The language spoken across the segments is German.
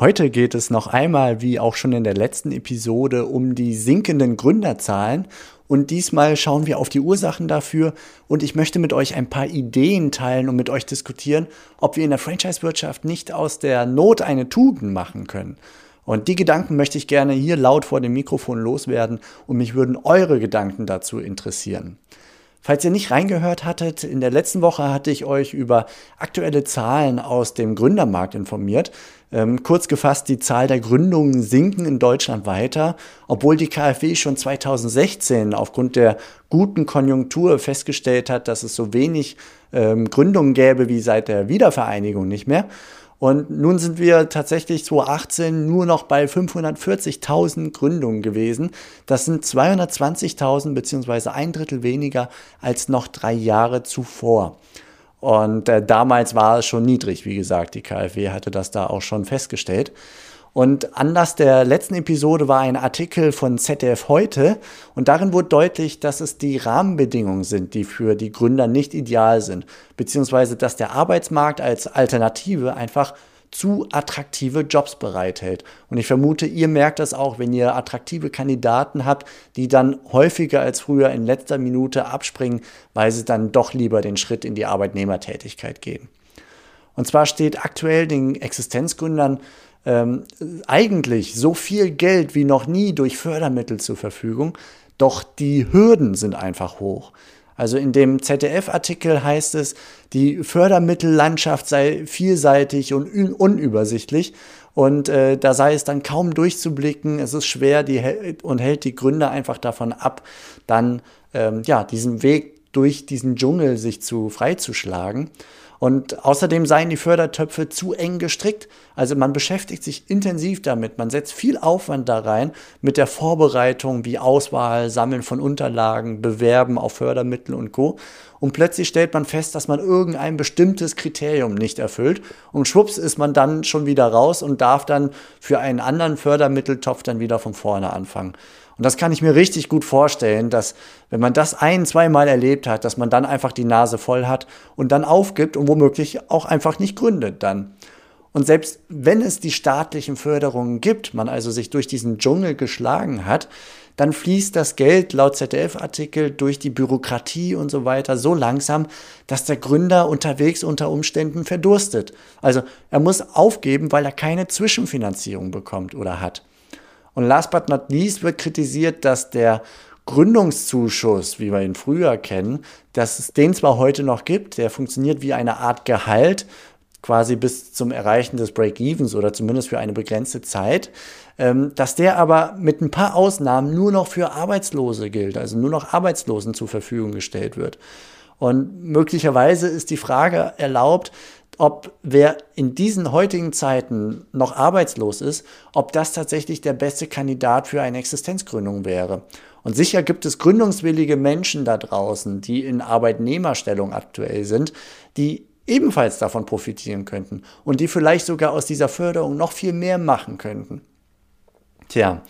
Heute geht es noch einmal, wie auch schon in der letzten Episode, um die sinkenden Gründerzahlen. Und diesmal schauen wir auf die Ursachen dafür. Und ich möchte mit euch ein paar Ideen teilen und mit euch diskutieren, ob wir in der Franchise-Wirtschaft nicht aus der Not eine Tugend machen können. Und die Gedanken möchte ich gerne hier laut vor dem Mikrofon loswerden und mich würden eure Gedanken dazu interessieren. Falls ihr nicht reingehört hattet, in der letzten Woche hatte ich euch über aktuelle Zahlen aus dem Gründermarkt informiert. Ähm, kurz gefasst, die Zahl der Gründungen sinken in Deutschland weiter, obwohl die KfW schon 2016 aufgrund der guten Konjunktur festgestellt hat, dass es so wenig ähm, Gründungen gäbe wie seit der Wiedervereinigung nicht mehr. Und nun sind wir tatsächlich 2018 nur noch bei 540.000 Gründungen gewesen. Das sind 220.000 beziehungsweise ein Drittel weniger als noch drei Jahre zuvor. Und äh, damals war es schon niedrig, wie gesagt. Die KfW hatte das da auch schon festgestellt. Und Anlass der letzten Episode war ein Artikel von ZDF heute und darin wurde deutlich, dass es die Rahmenbedingungen sind, die für die Gründer nicht ideal sind, beziehungsweise dass der Arbeitsmarkt als Alternative einfach zu attraktive Jobs bereithält. Und ich vermute, ihr merkt das auch, wenn ihr attraktive Kandidaten habt, die dann häufiger als früher in letzter Minute abspringen, weil sie dann doch lieber den Schritt in die Arbeitnehmertätigkeit gehen. Und zwar steht aktuell den Existenzgründern ähm, eigentlich so viel Geld wie noch nie durch Fördermittel zur Verfügung, doch die Hürden sind einfach hoch. Also in dem ZDF-Artikel heißt es, die Fördermittellandschaft sei vielseitig und unübersichtlich und äh, da sei es dann kaum durchzublicken. Es ist schwer die, und hält die Gründer einfach davon ab, dann ähm, ja diesen Weg durch diesen Dschungel sich zu freizuschlagen. Und außerdem seien die Fördertöpfe zu eng gestrickt. Also man beschäftigt sich intensiv damit. Man setzt viel Aufwand da rein mit der Vorbereitung wie Auswahl, Sammeln von Unterlagen, Bewerben auf Fördermittel und Co. Und plötzlich stellt man fest, dass man irgendein bestimmtes Kriterium nicht erfüllt. Und schwupps ist man dann schon wieder raus und darf dann für einen anderen Fördermitteltopf dann wieder von vorne anfangen. Und das kann ich mir richtig gut vorstellen, dass wenn man das ein, zweimal erlebt hat, dass man dann einfach die Nase voll hat und dann aufgibt und womöglich auch einfach nicht gründet dann. Und selbst wenn es die staatlichen Förderungen gibt, man also sich durch diesen Dschungel geschlagen hat, dann fließt das Geld laut ZDF-Artikel durch die Bürokratie und so weiter so langsam, dass der Gründer unterwegs unter Umständen verdurstet. Also er muss aufgeben, weil er keine Zwischenfinanzierung bekommt oder hat. Und last but not least wird kritisiert, dass der Gründungszuschuss, wie wir ihn früher kennen, dass es den zwar heute noch gibt, der funktioniert wie eine Art Gehalt, quasi bis zum Erreichen des Break-Evens oder zumindest für eine begrenzte Zeit, ähm, dass der aber mit ein paar Ausnahmen nur noch für Arbeitslose gilt, also nur noch Arbeitslosen zur Verfügung gestellt wird. Und möglicherweise ist die Frage erlaubt, ob wer in diesen heutigen Zeiten noch arbeitslos ist, ob das tatsächlich der beste Kandidat für eine Existenzgründung wäre. Und sicher gibt es gründungswillige Menschen da draußen, die in Arbeitnehmerstellung aktuell sind, die ebenfalls davon profitieren könnten und die vielleicht sogar aus dieser Förderung noch viel mehr machen könnten. Tja,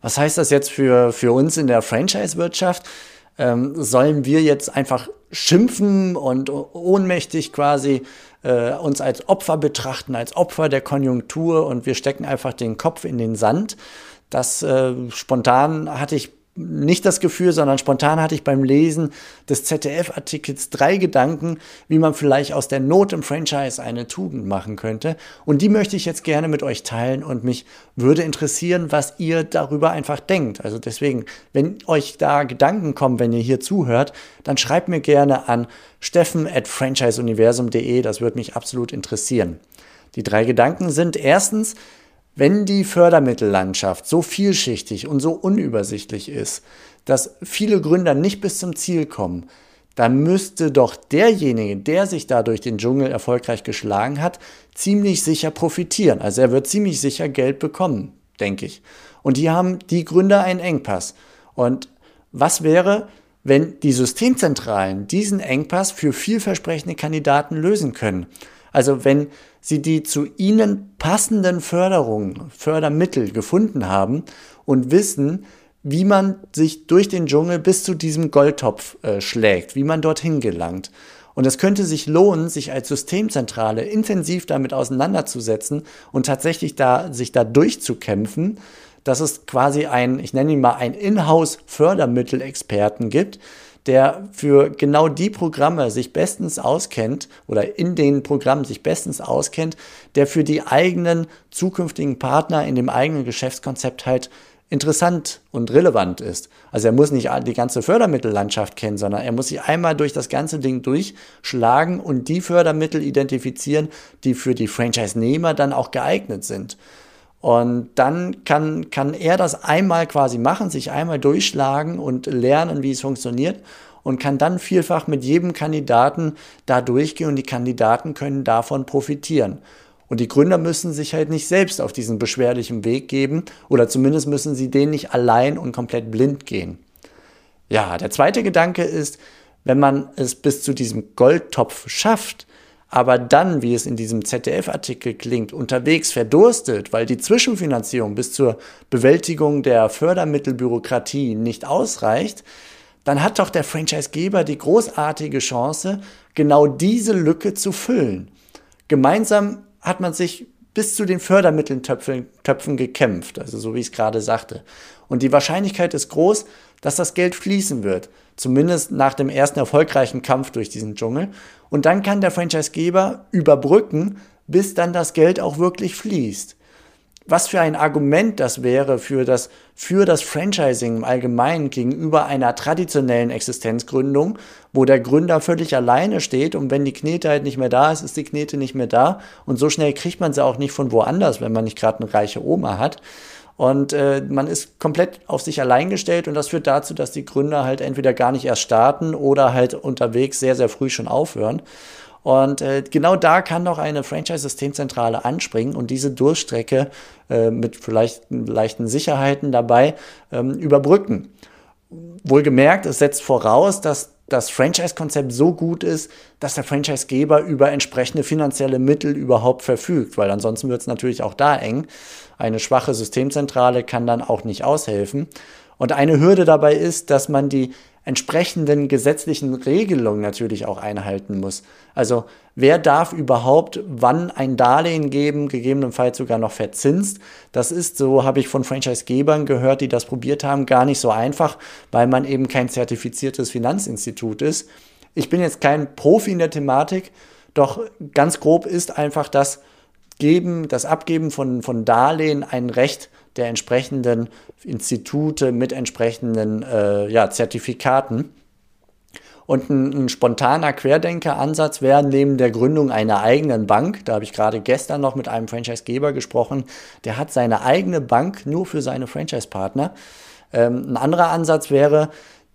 was heißt das jetzt für, für uns in der Franchise-Wirtschaft? Ähm, sollen wir jetzt einfach schimpfen und ohnmächtig quasi äh, uns als Opfer betrachten, als Opfer der Konjunktur und wir stecken einfach den Kopf in den Sand. Das äh, spontan hatte ich nicht das Gefühl, sondern spontan hatte ich beim Lesen des ZDF-Artikels drei Gedanken, wie man vielleicht aus der Not im Franchise eine Tugend machen könnte. Und die möchte ich jetzt gerne mit euch teilen und mich würde interessieren, was ihr darüber einfach denkt. Also deswegen, wenn euch da Gedanken kommen, wenn ihr hier zuhört, dann schreibt mir gerne an steffen at franchiseuniversum.de. Das würde mich absolut interessieren. Die drei Gedanken sind erstens, wenn die Fördermittellandschaft so vielschichtig und so unübersichtlich ist, dass viele Gründer nicht bis zum Ziel kommen, dann müsste doch derjenige, der sich da durch den Dschungel erfolgreich geschlagen hat, ziemlich sicher profitieren. Also er wird ziemlich sicher Geld bekommen, denke ich. Und hier haben die Gründer einen Engpass. Und was wäre, wenn die Systemzentralen diesen Engpass für vielversprechende Kandidaten lösen können? Also wenn sie die zu ihnen passenden Förderungen, Fördermittel gefunden haben und wissen, wie man sich durch den Dschungel bis zu diesem Goldtopf äh, schlägt, wie man dorthin gelangt. Und es könnte sich lohnen, sich als Systemzentrale intensiv damit auseinanderzusetzen und tatsächlich da, sich da durchzukämpfen, dass es quasi ein, ich nenne ihn mal, ein Inhouse-Fördermittelexperten gibt, der für genau die Programme sich bestens auskennt oder in den Programmen sich bestens auskennt, der für die eigenen zukünftigen Partner in dem eigenen Geschäftskonzept halt interessant und relevant ist. Also er muss nicht die ganze Fördermittellandschaft kennen, sondern er muss sich einmal durch das ganze Ding durchschlagen und die Fördermittel identifizieren, die für die Franchise-Nehmer dann auch geeignet sind. Und dann kann, kann er das einmal quasi machen, sich einmal durchschlagen und lernen, wie es funktioniert und kann dann vielfach mit jedem Kandidaten da durchgehen und die Kandidaten können davon profitieren. Und die Gründer müssen sich halt nicht selbst auf diesen beschwerlichen Weg geben oder zumindest müssen sie den nicht allein und komplett blind gehen. Ja, der zweite Gedanke ist, wenn man es bis zu diesem Goldtopf schafft, aber dann, wie es in diesem ZDF-Artikel klingt, unterwegs verdurstet, weil die Zwischenfinanzierung bis zur Bewältigung der Fördermittelbürokratie nicht ausreicht, dann hat doch der Franchisegeber die großartige Chance, genau diese Lücke zu füllen. Gemeinsam hat man sich bis zu den Fördermitteltöpfen Töpfen gekämpft, also so wie ich es gerade sagte. Und die Wahrscheinlichkeit ist groß, dass das Geld fließen wird, zumindest nach dem ersten erfolgreichen Kampf durch diesen Dschungel. Und dann kann der Franchisegeber überbrücken, bis dann das Geld auch wirklich fließt was für ein Argument das wäre für das, für das Franchising im Allgemeinen gegenüber einer traditionellen Existenzgründung, wo der Gründer völlig alleine steht und wenn die Knete halt nicht mehr da ist, ist die Knete nicht mehr da und so schnell kriegt man sie auch nicht von woanders, wenn man nicht gerade eine reiche Oma hat. Und äh, man ist komplett auf sich allein gestellt und das führt dazu, dass die Gründer halt entweder gar nicht erst starten oder halt unterwegs sehr, sehr früh schon aufhören. Und äh, genau da kann noch eine Franchise-Systemzentrale anspringen und diese Durchstrecke äh, mit vielleicht leichten Sicherheiten dabei ähm, überbrücken. Wohlgemerkt, es setzt voraus, dass das Franchise-Konzept so gut ist, dass der Franchise-Geber über entsprechende finanzielle Mittel überhaupt verfügt, weil ansonsten wird es natürlich auch da eng. Eine schwache Systemzentrale kann dann auch nicht aushelfen. Und eine Hürde dabei ist, dass man die entsprechenden gesetzlichen Regelungen natürlich auch einhalten muss. Also wer darf überhaupt wann ein Darlehen geben, gegebenenfalls sogar noch verzinst. Das ist, so habe ich von Franchisegebern gehört, die das probiert haben, gar nicht so einfach, weil man eben kein zertifiziertes Finanzinstitut ist. Ich bin jetzt kein Profi in der Thematik, doch ganz grob ist einfach das Geben, das Abgeben von, von Darlehen ein Recht der entsprechenden Institute mit entsprechenden äh, ja, Zertifikaten. Und ein, ein spontaner Querdenker-Ansatz wäre neben der Gründung einer eigenen Bank, da habe ich gerade gestern noch mit einem Franchisegeber gesprochen, der hat seine eigene Bank nur für seine Franchise-Partner. Ähm, ein anderer Ansatz wäre,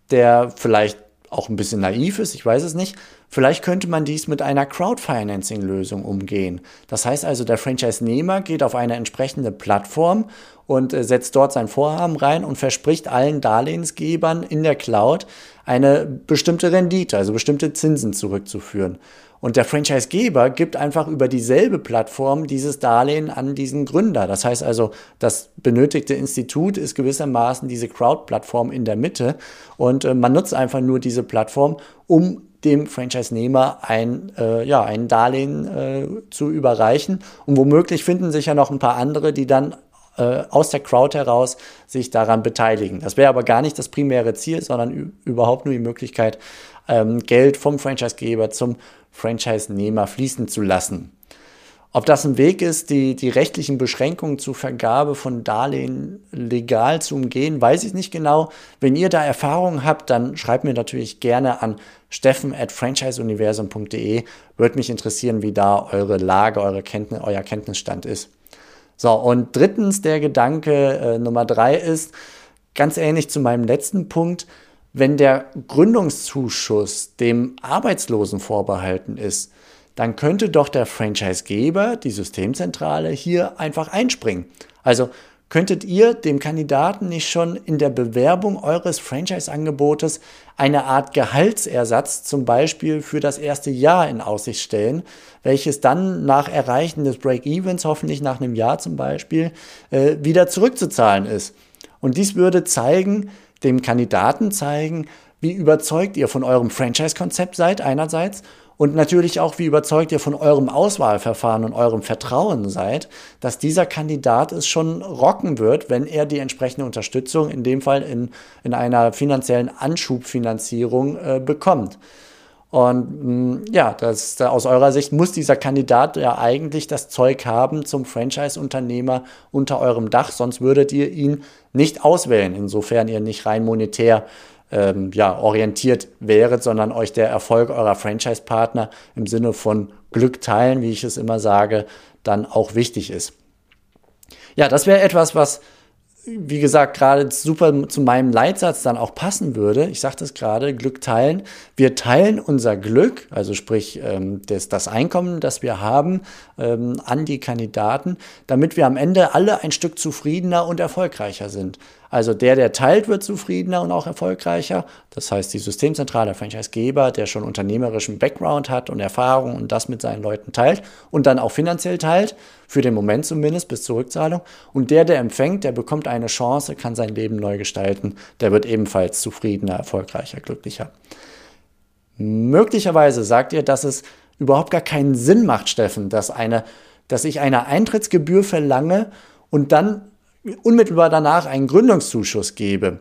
der vielleicht auch ein bisschen naiv ist, ich weiß es nicht, Vielleicht könnte man dies mit einer Crowdfinancing-Lösung umgehen. Das heißt also, der Franchise-Nehmer geht auf eine entsprechende Plattform und äh, setzt dort sein Vorhaben rein und verspricht allen Darlehensgebern in der Cloud eine bestimmte Rendite, also bestimmte Zinsen zurückzuführen. Und der Franchisegeber gibt einfach über dieselbe Plattform dieses Darlehen an diesen Gründer. Das heißt also, das benötigte Institut ist gewissermaßen diese Crowd-Plattform in der Mitte und äh, man nutzt einfach nur diese Plattform, um dem Franchise-Nehmer ein, äh, ja, ein Darlehen äh, zu überreichen. Und womöglich finden sich ja noch ein paar andere, die dann äh, aus der Crowd heraus sich daran beteiligen. Das wäre aber gar nicht das primäre Ziel, sondern überhaupt nur die Möglichkeit, ähm, Geld vom Franchisegeber zum Franchise-Nehmer fließen zu lassen. Ob das ein Weg ist, die, die rechtlichen Beschränkungen zur Vergabe von Darlehen legal zu umgehen, weiß ich nicht genau. Wenn ihr da Erfahrungen habt, dann schreibt mir natürlich gerne an steffen at franchiseuniversum.de. Würde mich interessieren, wie da eure Lage, eure Kenntnis, euer Kenntnisstand ist. So, und drittens der Gedanke äh, Nummer drei ist, ganz ähnlich zu meinem letzten Punkt, wenn der Gründungszuschuss dem Arbeitslosen vorbehalten ist, dann könnte doch der Franchisegeber, die Systemzentrale, hier einfach einspringen. Also könntet ihr dem Kandidaten nicht schon in der Bewerbung eures Franchise-Angebotes eine Art Gehaltsersatz zum Beispiel für das erste Jahr in Aussicht stellen, welches dann nach Erreichen des Break-Evens, hoffentlich nach einem Jahr zum Beispiel, äh, wieder zurückzuzahlen ist. Und dies würde zeigen, dem Kandidaten zeigen, wie überzeugt ihr von eurem Franchise-Konzept seid einerseits und natürlich auch, wie überzeugt ihr von eurem Auswahlverfahren und eurem Vertrauen seid, dass dieser Kandidat es schon rocken wird, wenn er die entsprechende Unterstützung, in dem Fall in, in einer finanziellen Anschubfinanzierung, äh, bekommt. Und mh, mm, ja, das, aus eurer Sicht muss dieser Kandidat ja eigentlich das Zeug haben zum Franchise-Unternehmer unter eurem Dach, sonst würdet ihr ihn nicht auswählen, insofern ihr nicht rein monetär ähm, ja, orientiert wäret, sondern euch der Erfolg eurer Franchise-Partner im Sinne von Glück teilen, wie ich es immer sage, dann auch wichtig ist. Ja, das wäre etwas, was, wie gesagt, gerade super zu meinem Leitsatz dann auch passen würde. Ich sagte es gerade, Glück teilen. Wir teilen unser Glück, also sprich ähm, das, das Einkommen, das wir haben, ähm, an die Kandidaten, damit wir am Ende alle ein Stück zufriedener und erfolgreicher sind. Also der, der teilt, wird zufriedener und auch erfolgreicher. Das heißt, die Systemzentrale, der Franchisegeber, der schon unternehmerischen Background hat und Erfahrung und das mit seinen Leuten teilt und dann auch finanziell teilt, für den Moment zumindest bis zur Rückzahlung. Und der, der empfängt, der bekommt eine Chance, kann sein Leben neu gestalten, der wird ebenfalls zufriedener, erfolgreicher, glücklicher. Möglicherweise sagt ihr, dass es überhaupt gar keinen Sinn macht, Steffen, dass, eine, dass ich eine Eintrittsgebühr verlange und dann unmittelbar danach einen Gründungszuschuss gebe.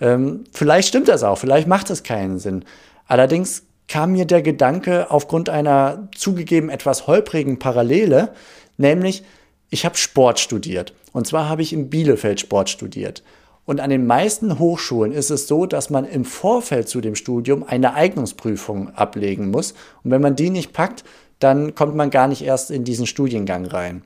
Ähm, vielleicht stimmt das auch, vielleicht macht es keinen Sinn. Allerdings kam mir der Gedanke aufgrund einer zugegeben etwas holprigen Parallele, nämlich ich habe Sport studiert. Und zwar habe ich in Bielefeld Sport studiert. Und an den meisten Hochschulen ist es so, dass man im Vorfeld zu dem Studium eine Eignungsprüfung ablegen muss. Und wenn man die nicht packt, dann kommt man gar nicht erst in diesen Studiengang rein.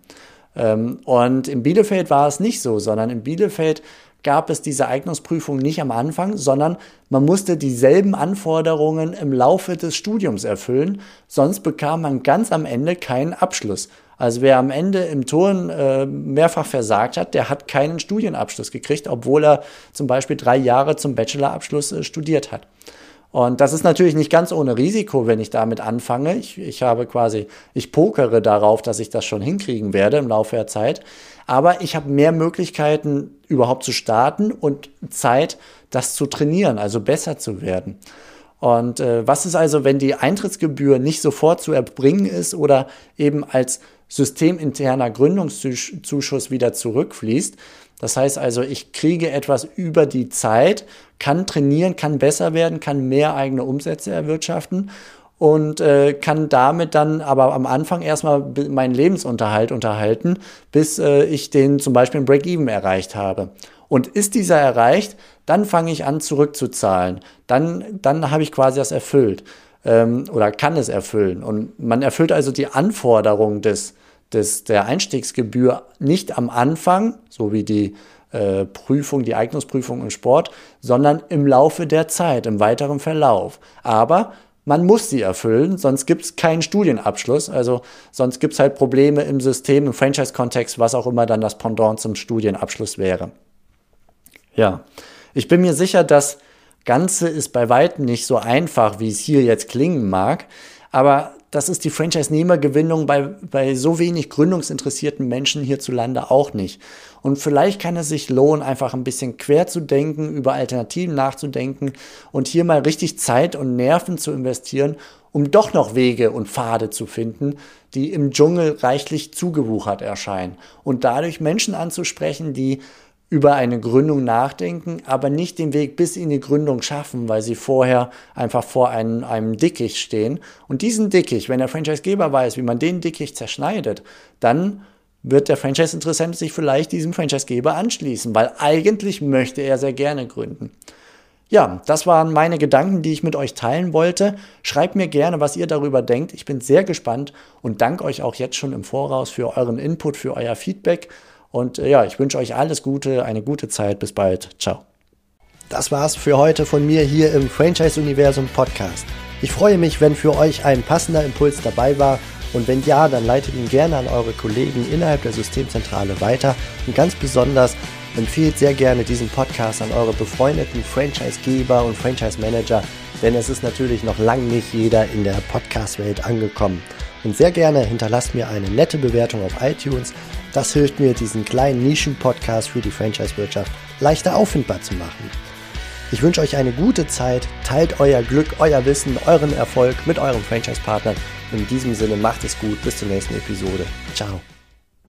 Ähm, und in Bielefeld war es nicht so, sondern in Bielefeld gab es diese Eignungsprüfung nicht am Anfang, sondern man musste dieselben Anforderungen im Laufe des Studiums erfüllen, sonst bekam man ganz am Ende keinen Abschluss. Also wer am Ende im Turn äh, mehrfach versagt hat, der hat keinen Studienabschluss gekriegt, obwohl er zum Beispiel drei Jahre zum Bachelorabschluss äh, studiert hat. Und das ist natürlich nicht ganz ohne Risiko, wenn ich damit anfange. Ich, ich habe quasi, ich pokere darauf, dass ich das schon hinkriegen werde im Laufe der Zeit. Aber ich habe mehr Möglichkeiten, überhaupt zu starten und Zeit, das zu trainieren, also besser zu werden. Und äh, was ist also, wenn die Eintrittsgebühr nicht sofort zu erbringen ist oder eben als systeminterner Gründungszuschuss wieder zurückfließt? Das heißt also, ich kriege etwas über die Zeit, kann trainieren, kann besser werden, kann mehr eigene Umsätze erwirtschaften und äh, kann damit dann aber am Anfang erstmal meinen Lebensunterhalt unterhalten, bis äh, ich den zum Beispiel Break-Even erreicht habe. Und ist dieser erreicht, dann fange ich an zurückzuzahlen. Dann, dann habe ich quasi das erfüllt ähm, oder kann es erfüllen. Und man erfüllt also die Anforderungen des, des, der Einstiegsgebühr nicht am Anfang, so wie die äh, Prüfung, die Eignungsprüfung im Sport, sondern im Laufe der Zeit, im weiteren Verlauf. Aber man muss sie erfüllen, sonst gibt es keinen Studienabschluss. Also sonst gibt es halt Probleme im System, im Franchise-Kontext, was auch immer dann das Pendant zum Studienabschluss wäre. Ja, ich bin mir sicher, das Ganze ist bei weitem nicht so einfach, wie es hier jetzt klingen mag. Aber das ist die Franchise-Nehmergewinnung bei, bei so wenig gründungsinteressierten Menschen hierzulande auch nicht. Und vielleicht kann es sich lohnen, einfach ein bisschen quer zu denken, über Alternativen nachzudenken und hier mal richtig Zeit und Nerven zu investieren, um doch noch Wege und Pfade zu finden, die im Dschungel reichlich zugewuchert erscheinen. Und dadurch Menschen anzusprechen, die über eine Gründung nachdenken, aber nicht den Weg bis in die Gründung schaffen, weil sie vorher einfach vor einem, einem Dickicht stehen. Und diesen Dickicht, wenn der Franchisegeber weiß, wie man den Dickicht zerschneidet, dann wird der Franchise-Interessent sich vielleicht diesem Franchisegeber anschließen, weil eigentlich möchte er sehr gerne gründen. Ja, das waren meine Gedanken, die ich mit euch teilen wollte. Schreibt mir gerne, was ihr darüber denkt. Ich bin sehr gespannt und danke euch auch jetzt schon im Voraus für euren Input, für euer Feedback. Und äh, ja, ich wünsche euch alles Gute, eine gute Zeit. Bis bald. Ciao. Das war's für heute von mir hier im Franchise Universum Podcast. Ich freue mich, wenn für euch ein passender Impuls dabei war Und wenn ja, dann leitet ihn gerne an eure Kollegen innerhalb der Systemzentrale weiter. Und ganz besonders empfehlt sehr gerne diesen Podcast an eure befreundeten Franchisegeber und Franchise-Manager, denn es ist natürlich noch lang nicht jeder in der Podcast-Welt angekommen. Und sehr gerne hinterlasst mir eine nette Bewertung auf iTunes. Das hilft mir, diesen kleinen Nischen-Podcast für die Franchise-Wirtschaft leichter auffindbar zu machen. Ich wünsche euch eine gute Zeit, teilt euer Glück, euer Wissen, euren Erfolg mit euren Franchise-Partnern. In diesem Sinne macht es gut, bis zur nächsten Episode. Ciao.